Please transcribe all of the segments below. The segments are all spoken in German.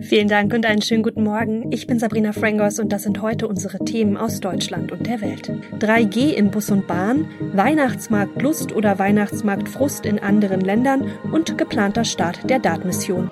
Vielen Dank und einen schönen guten Morgen. Ich bin Sabrina Frangos und das sind heute unsere Themen aus Deutschland und der Welt. 3G in Bus und Bahn, Weihnachtsmarkt Lust oder Weihnachtsmarkt Frust in anderen Ländern und geplanter Start der DART-Mission.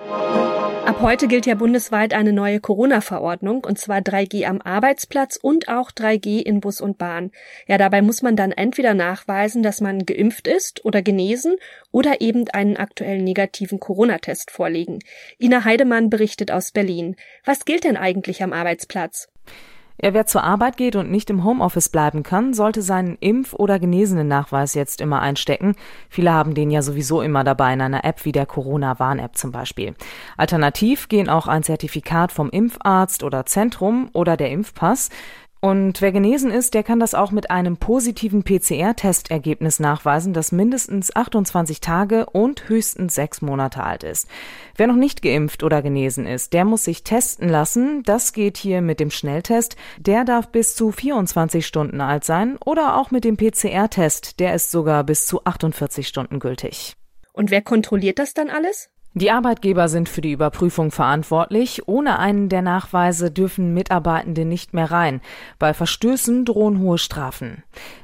Ab heute gilt ja bundesweit eine neue Corona-Verordnung, und zwar 3G am Arbeitsplatz und auch 3G in Bus und Bahn. Ja, dabei muss man dann entweder nachweisen, dass man geimpft ist oder genesen oder eben einen aktuellen negativen Corona-Test vorlegen. Ina Heidemann berichtet aus Berlin. Was gilt denn eigentlich am Arbeitsplatz? Ja, wer zur Arbeit geht und nicht im Homeoffice bleiben kann, sollte seinen Impf- oder Genesenen-Nachweis jetzt immer einstecken. Viele haben den ja sowieso immer dabei in einer App wie der Corona-Warn-App zum Beispiel. Alternativ gehen auch ein Zertifikat vom Impfarzt oder Zentrum oder der Impfpass. Und wer genesen ist, der kann das auch mit einem positiven PCR-Testergebnis nachweisen, das mindestens 28 Tage und höchstens sechs Monate alt ist. Wer noch nicht geimpft oder genesen ist, der muss sich testen lassen. Das geht hier mit dem Schnelltest. Der darf bis zu 24 Stunden alt sein oder auch mit dem PCR-Test. Der ist sogar bis zu 48 Stunden gültig. Und wer kontrolliert das dann alles? Die Arbeitgeber sind für die Überprüfung verantwortlich. Ohne einen der Nachweise dürfen Mitarbeitende nicht mehr rein. Bei Verstößen drohen hohe Strafen.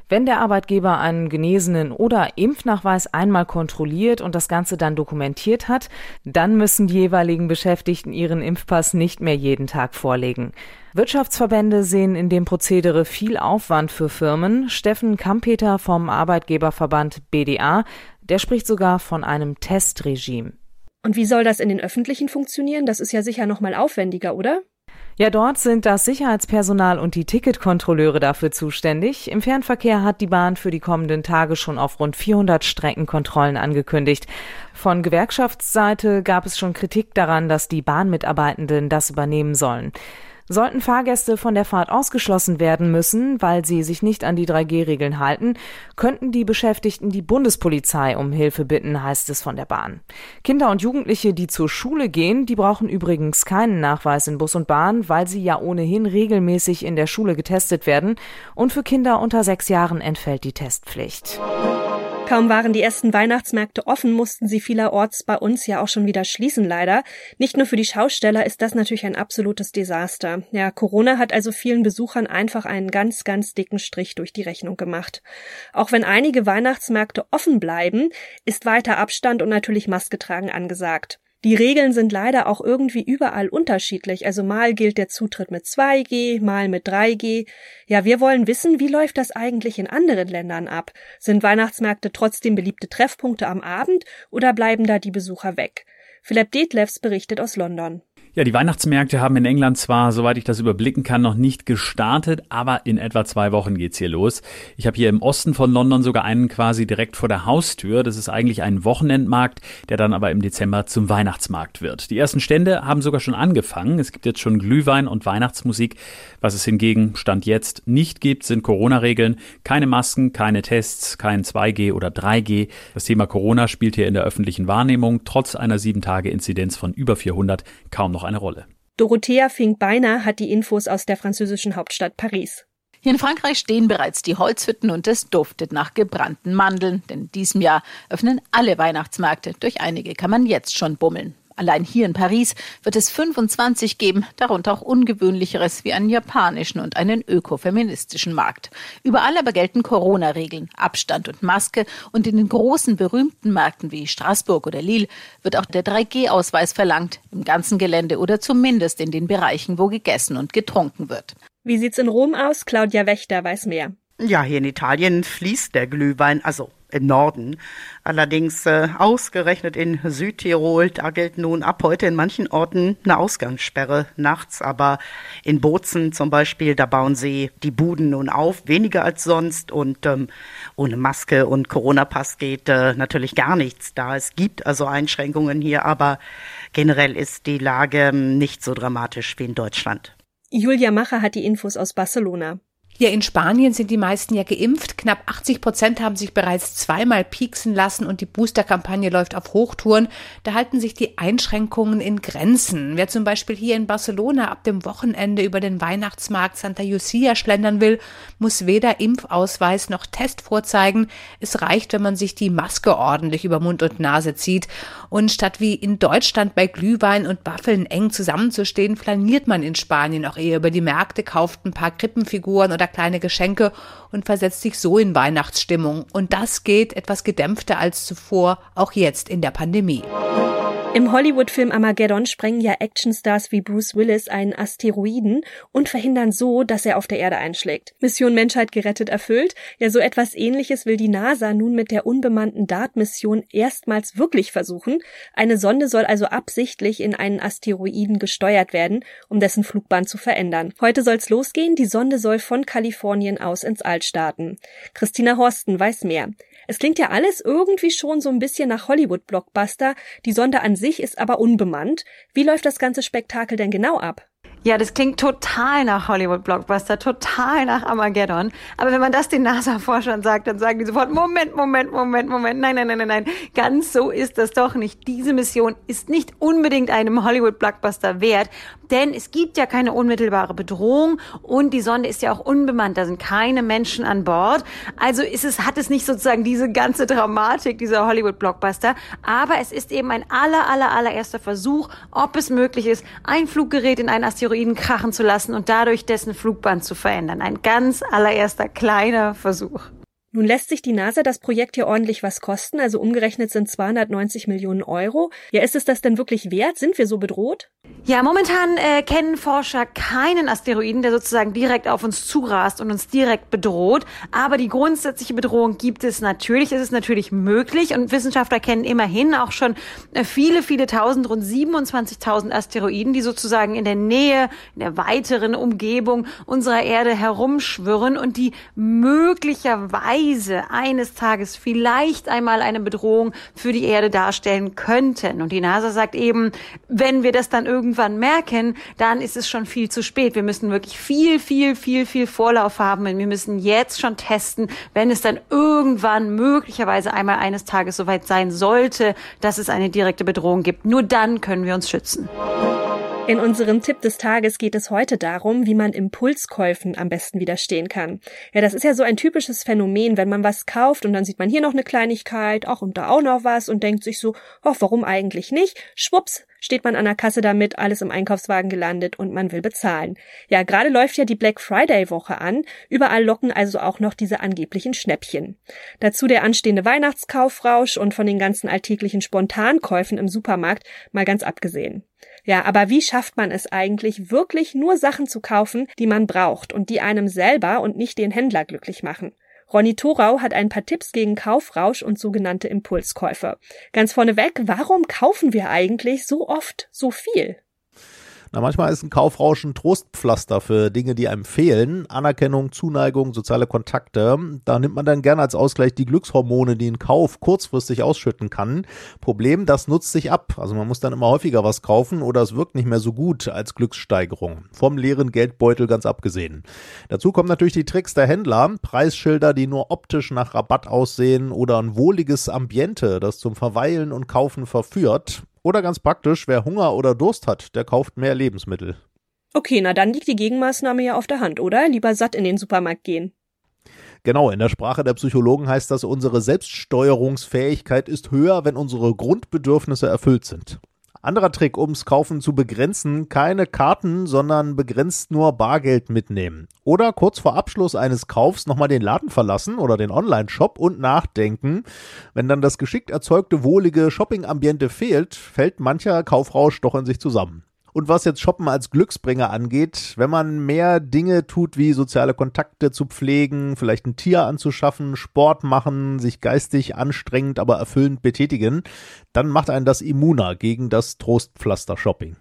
Wenn der Arbeitgeber einen genesenen oder Impfnachweis einmal kontrolliert und das Ganze dann dokumentiert hat, dann müssen die jeweiligen Beschäftigten ihren Impfpass nicht mehr jeden Tag vorlegen. Wirtschaftsverbände sehen in dem Prozedere viel Aufwand für Firmen. Steffen Kampeter vom Arbeitgeberverband BDA, der spricht sogar von einem Testregime. Und wie soll das in den öffentlichen funktionieren? Das ist ja sicher noch mal aufwendiger, oder? Ja, dort sind das Sicherheitspersonal und die Ticketkontrolleure dafür zuständig. Im Fernverkehr hat die Bahn für die kommenden Tage schon auf rund 400 Streckenkontrollen angekündigt. Von Gewerkschaftsseite gab es schon Kritik daran, dass die Bahnmitarbeitenden das übernehmen sollen. Sollten Fahrgäste von der Fahrt ausgeschlossen werden müssen, weil sie sich nicht an die 3G-Regeln halten, könnten die Beschäftigten die Bundespolizei um Hilfe bitten, heißt es von der Bahn. Kinder und Jugendliche, die zur Schule gehen, die brauchen übrigens keinen Nachweis in Bus und Bahn, weil sie ja ohnehin regelmäßig in der Schule getestet werden. Und für Kinder unter sechs Jahren entfällt die Testpflicht. Kaum waren die ersten Weihnachtsmärkte offen, mussten sie vielerorts bei uns ja auch schon wieder schließen, leider. Nicht nur für die Schausteller ist das natürlich ein absolutes Desaster. Ja, Corona hat also vielen Besuchern einfach einen ganz, ganz dicken Strich durch die Rechnung gemacht. Auch wenn einige Weihnachtsmärkte offen bleiben, ist weiter Abstand und natürlich Maske tragen angesagt. Die Regeln sind leider auch irgendwie überall unterschiedlich. Also mal gilt der Zutritt mit 2G, mal mit 3G. Ja, wir wollen wissen, wie läuft das eigentlich in anderen Ländern ab? Sind Weihnachtsmärkte trotzdem beliebte Treffpunkte am Abend oder bleiben da die Besucher weg? Philipp Detlefs berichtet aus London. Ja, die Weihnachtsmärkte haben in England zwar, soweit ich das überblicken kann, noch nicht gestartet, aber in etwa zwei Wochen geht's hier los. Ich habe hier im Osten von London sogar einen quasi direkt vor der Haustür. Das ist eigentlich ein Wochenendmarkt, der dann aber im Dezember zum Weihnachtsmarkt wird. Die ersten Stände haben sogar schon angefangen. Es gibt jetzt schon Glühwein und Weihnachtsmusik. Was es hingegen Stand jetzt nicht gibt, sind Corona-Regeln. Keine Masken, keine Tests, kein 2G oder 3G. Das Thema Corona spielt hier in der öffentlichen Wahrnehmung trotz einer 7-Tage-Inzidenz von über 400 kaum noch noch eine Rolle. Dorothea Fink-Beiner hat die Infos aus der französischen Hauptstadt Paris. Hier in Frankreich stehen bereits die Holzhütten und es duftet nach gebrannten Mandeln, denn in diesem Jahr öffnen alle Weihnachtsmärkte. Durch einige kann man jetzt schon bummeln. Allein hier in Paris wird es 25 geben, darunter auch ungewöhnlicheres wie einen japanischen und einen ökofeministischen Markt. Überall aber gelten Corona-Regeln, Abstand und Maske und in den großen berühmten Märkten wie Straßburg oder Lille wird auch der 3G-Ausweis verlangt, im ganzen Gelände oder zumindest in den Bereichen, wo gegessen und getrunken wird. Wie sieht's in Rom aus? Claudia Wächter weiß mehr. Ja, hier in Italien fließt der Glühwein, also im Norden. Allerdings äh, ausgerechnet in Südtirol, da gilt nun ab heute in manchen Orten eine Ausgangssperre nachts, aber in Bozen zum Beispiel, da bauen sie die Buden nun auf, weniger als sonst und ähm, ohne Maske und Corona-Pass geht äh, natürlich gar nichts da. Es gibt also Einschränkungen hier, aber generell ist die Lage ähm, nicht so dramatisch wie in Deutschland. Julia Macher hat die Infos aus Barcelona. Hier in Spanien sind die meisten ja geimpft. Knapp 80 Prozent haben sich bereits zweimal pieksen lassen und die Boosterkampagne läuft auf Hochtouren. Da halten sich die Einschränkungen in Grenzen. Wer zum Beispiel hier in Barcelona ab dem Wochenende über den Weihnachtsmarkt Santa Lucia schlendern will, muss weder Impfausweis noch Test vorzeigen. Es reicht, wenn man sich die Maske ordentlich über Mund und Nase zieht. Und statt wie in Deutschland bei Glühwein und Waffeln eng zusammenzustehen, flaniert man in Spanien auch eher über die Märkte, kauft ein paar Krippenfiguren oder kleine Geschenke und versetzt sich so in Weihnachtsstimmung. Und das geht etwas gedämpfter als zuvor, auch jetzt in der Pandemie. Im Hollywood-Film Armageddon sprengen ja Actionstars wie Bruce Willis einen Asteroiden und verhindern so, dass er auf der Erde einschlägt. Mission Menschheit gerettet erfüllt. Ja, so etwas ähnliches will die NASA nun mit der unbemannten DART-Mission erstmals wirklich versuchen. Eine Sonde soll also absichtlich in einen Asteroiden gesteuert werden, um dessen Flugbahn zu verändern. Heute soll's losgehen. Die Sonde soll von Kalifornien aus ins All starten. Christina Horsten weiß mehr. Es klingt ja alles irgendwie schon so ein bisschen nach Hollywood-Blockbuster. Die Sonde an sich ist aber unbemannt. Wie läuft das ganze Spektakel denn genau ab? Ja, das klingt total nach Hollywood-Blockbuster, total nach Armageddon. Aber wenn man das den NASA-Forschern sagt, dann sagen die sofort, Moment, Moment, Moment, Moment, nein, nein, nein, nein, nein, ganz so ist das doch nicht. Diese Mission ist nicht unbedingt einem Hollywood-Blockbuster wert, denn es gibt ja keine unmittelbare Bedrohung und die Sonde ist ja auch unbemannt, da sind keine Menschen an Bord. Also ist es, hat es nicht sozusagen diese ganze Dramatik dieser Hollywood-Blockbuster, aber es ist eben ein aller, aller, allererster Versuch, ob es möglich ist, ein Fluggerät in einen Asteroiden Asteroiden krachen zu lassen und dadurch dessen Flugbahn zu verändern. Ein ganz allererster kleiner Versuch. Nun lässt sich die NASA das Projekt hier ordentlich was kosten, also umgerechnet sind 290 Millionen Euro. Ja, ist es das denn wirklich wert? Sind wir so bedroht? Ja, momentan äh, kennen Forscher keinen Asteroiden, der sozusagen direkt auf uns zurast und uns direkt bedroht. Aber die grundsätzliche Bedrohung gibt es natürlich. Es ist natürlich möglich und Wissenschaftler kennen immerhin auch schon äh, viele, viele tausend, rund 27.000 Asteroiden, die sozusagen in der Nähe, in der weiteren Umgebung unserer Erde herumschwirren und die möglicherweise Weise eines Tages vielleicht einmal eine Bedrohung für die Erde darstellen könnten. Und die NASA sagt eben, wenn wir das dann irgendwann merken, dann ist es schon viel zu spät. Wir müssen wirklich viel, viel, viel, viel Vorlauf haben und wir müssen jetzt schon testen, wenn es dann irgendwann möglicherweise einmal eines Tages soweit sein sollte, dass es eine direkte Bedrohung gibt. Nur dann können wir uns schützen. In unserem Tipp des Tages geht es heute darum, wie man Impulskäufen am besten widerstehen kann. Ja, das ist ja so ein typisches Phänomen, wenn man was kauft und dann sieht man hier noch eine Kleinigkeit, auch und da auch noch was und denkt sich so, oh, warum eigentlich nicht? Schwupps, steht man an der Kasse damit, alles im Einkaufswagen gelandet und man will bezahlen. Ja, gerade läuft ja die Black Friday Woche an. Überall locken also auch noch diese angeblichen Schnäppchen. Dazu der anstehende Weihnachtskaufrausch und von den ganzen alltäglichen Spontankäufen im Supermarkt mal ganz abgesehen. Ja, aber wie schafft man es eigentlich, wirklich nur Sachen zu kaufen, die man braucht und die einem selber und nicht den Händler glücklich machen? Ronny Thorau hat ein paar Tipps gegen Kaufrausch und sogenannte Impulskäufe. Ganz vorneweg, warum kaufen wir eigentlich so oft so viel? Na, manchmal ist ein Kaufrausch ein Trostpflaster für Dinge, die einem fehlen. Anerkennung, Zuneigung, soziale Kontakte. Da nimmt man dann gerne als Ausgleich die Glückshormone, die ein Kauf kurzfristig ausschütten kann. Problem, das nutzt sich ab. Also man muss dann immer häufiger was kaufen oder es wirkt nicht mehr so gut als Glückssteigerung. Vom leeren Geldbeutel ganz abgesehen. Dazu kommen natürlich die Tricks der Händler. Preisschilder, die nur optisch nach Rabatt aussehen oder ein wohliges Ambiente, das zum Verweilen und Kaufen verführt. Oder ganz praktisch, wer Hunger oder Durst hat, der kauft mehr Lebensmittel. Okay, na dann liegt die Gegenmaßnahme ja auf der Hand, oder? Lieber satt in den Supermarkt gehen. Genau, in der Sprache der Psychologen heißt das, unsere Selbststeuerungsfähigkeit ist höher, wenn unsere Grundbedürfnisse erfüllt sind. Anderer Trick, ums Kaufen zu begrenzen, keine Karten, sondern begrenzt nur Bargeld mitnehmen. Oder kurz vor Abschluss eines Kaufs nochmal den Laden verlassen oder den Online-Shop und nachdenken. Wenn dann das geschickt erzeugte wohlige Shopping-Ambiente fehlt, fällt mancher Kaufrausch doch in sich zusammen. Und was jetzt Shoppen als Glücksbringer angeht, wenn man mehr Dinge tut, wie soziale Kontakte zu pflegen, vielleicht ein Tier anzuschaffen, Sport machen, sich geistig anstrengend, aber erfüllend betätigen, dann macht einen das immuner gegen das Trostpflaster-Shopping.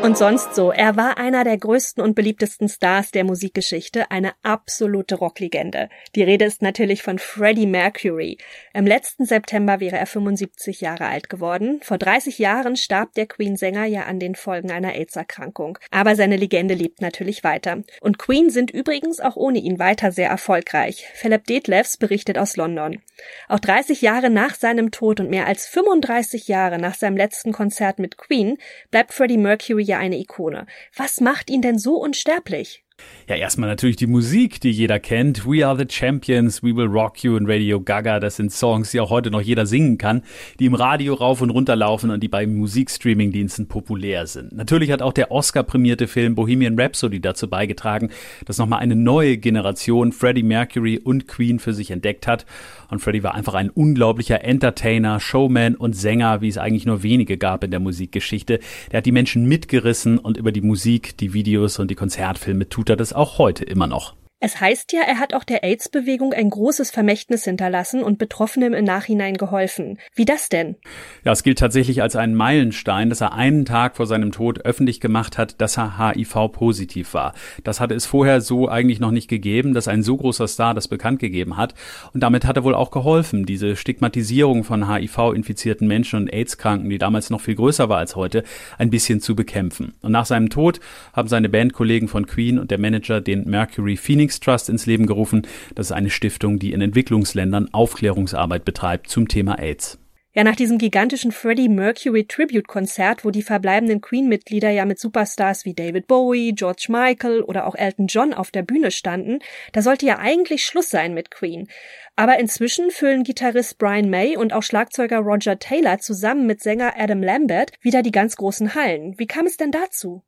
Und sonst so. Er war einer der größten und beliebtesten Stars der Musikgeschichte, eine absolute Rocklegende. Die Rede ist natürlich von Freddie Mercury. Im letzten September wäre er 75 Jahre alt geworden. Vor 30 Jahren starb der Queen-Sänger ja an den Folgen einer AIDS-Erkrankung. Aber seine Legende lebt natürlich weiter. Und Queen sind übrigens auch ohne ihn weiter sehr erfolgreich. Philip Detlefs berichtet aus London. Auch 30 Jahre nach seinem Tod und mehr als 35 Jahre nach seinem letzten Konzert mit Queen bleibt Freddie Mercury ja eine Ikone. Was macht ihn denn so unsterblich? Ja, erstmal natürlich die Musik, die jeder kennt. We Are the Champions, We Will Rock You und Radio Gaga. Das sind Songs, die auch heute noch jeder singen kann, die im Radio rauf und runter laufen und die bei Musikstreaming-Diensten populär sind. Natürlich hat auch der Oscar-prämierte Film Bohemian Rhapsody dazu beigetragen, dass nochmal eine neue Generation Freddie Mercury und Queen für sich entdeckt hat. Und Freddie war einfach ein unglaublicher Entertainer, Showman und Sänger, wie es eigentlich nur wenige gab in der Musikgeschichte. Der hat die Menschen mitgerissen und über die Musik, die Videos und die Konzertfilme tut er das auch heute immer noch. Es heißt ja, er hat auch der AIDS-Bewegung ein großes Vermächtnis hinterlassen und Betroffenem im Nachhinein geholfen. Wie das denn? Ja, es gilt tatsächlich als ein Meilenstein, dass er einen Tag vor seinem Tod öffentlich gemacht hat, dass er HIV-positiv war. Das hatte es vorher so eigentlich noch nicht gegeben, dass ein so großer Star das bekannt gegeben hat. Und damit hat er wohl auch geholfen, diese Stigmatisierung von HIV-infizierten Menschen und AIDS-Kranken, die damals noch viel größer war als heute, ein bisschen zu bekämpfen. Und nach seinem Tod haben seine Bandkollegen von Queen und der Manager den Mercury Phoenix Phoenix Trust ins Leben gerufen. Das ist eine Stiftung, die in Entwicklungsländern Aufklärungsarbeit betreibt zum Thema AIDS. Ja, nach diesem gigantischen Freddie Mercury Tribute-Konzert, wo die verbleibenden Queen-Mitglieder ja mit Superstars wie David Bowie, George Michael oder auch Elton John auf der Bühne standen, da sollte ja eigentlich Schluss sein mit Queen. Aber inzwischen füllen Gitarrist Brian May und auch Schlagzeuger Roger Taylor zusammen mit Sänger Adam Lambert wieder die ganz großen Hallen. Wie kam es denn dazu?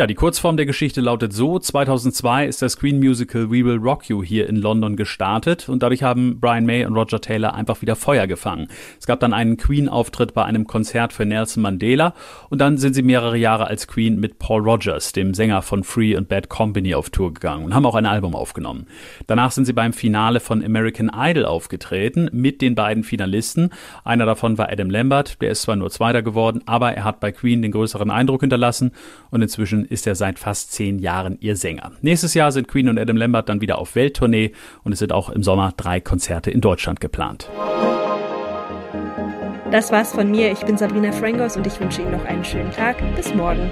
Ja, die Kurzform der Geschichte lautet so, 2002 ist das Queen Musical We Will Rock You hier in London gestartet und dadurch haben Brian May und Roger Taylor einfach wieder Feuer gefangen. Es gab dann einen Queen-Auftritt bei einem Konzert für Nelson Mandela und dann sind sie mehrere Jahre als Queen mit Paul Rogers, dem Sänger von Free and Bad Company, auf Tour gegangen und haben auch ein Album aufgenommen. Danach sind sie beim Finale von American Idol aufgetreten mit den beiden Finalisten. Einer davon war Adam Lambert, der ist zwar nur Zweiter geworden, aber er hat bei Queen den größeren Eindruck hinterlassen und inzwischen ist er seit fast zehn Jahren ihr Sänger. Nächstes Jahr sind Queen und Adam Lambert dann wieder auf Welttournee und es sind auch im Sommer drei Konzerte in Deutschland geplant. Das war's von mir. Ich bin Sabrina Frangos und ich wünsche Ihnen noch einen schönen Tag. Bis morgen.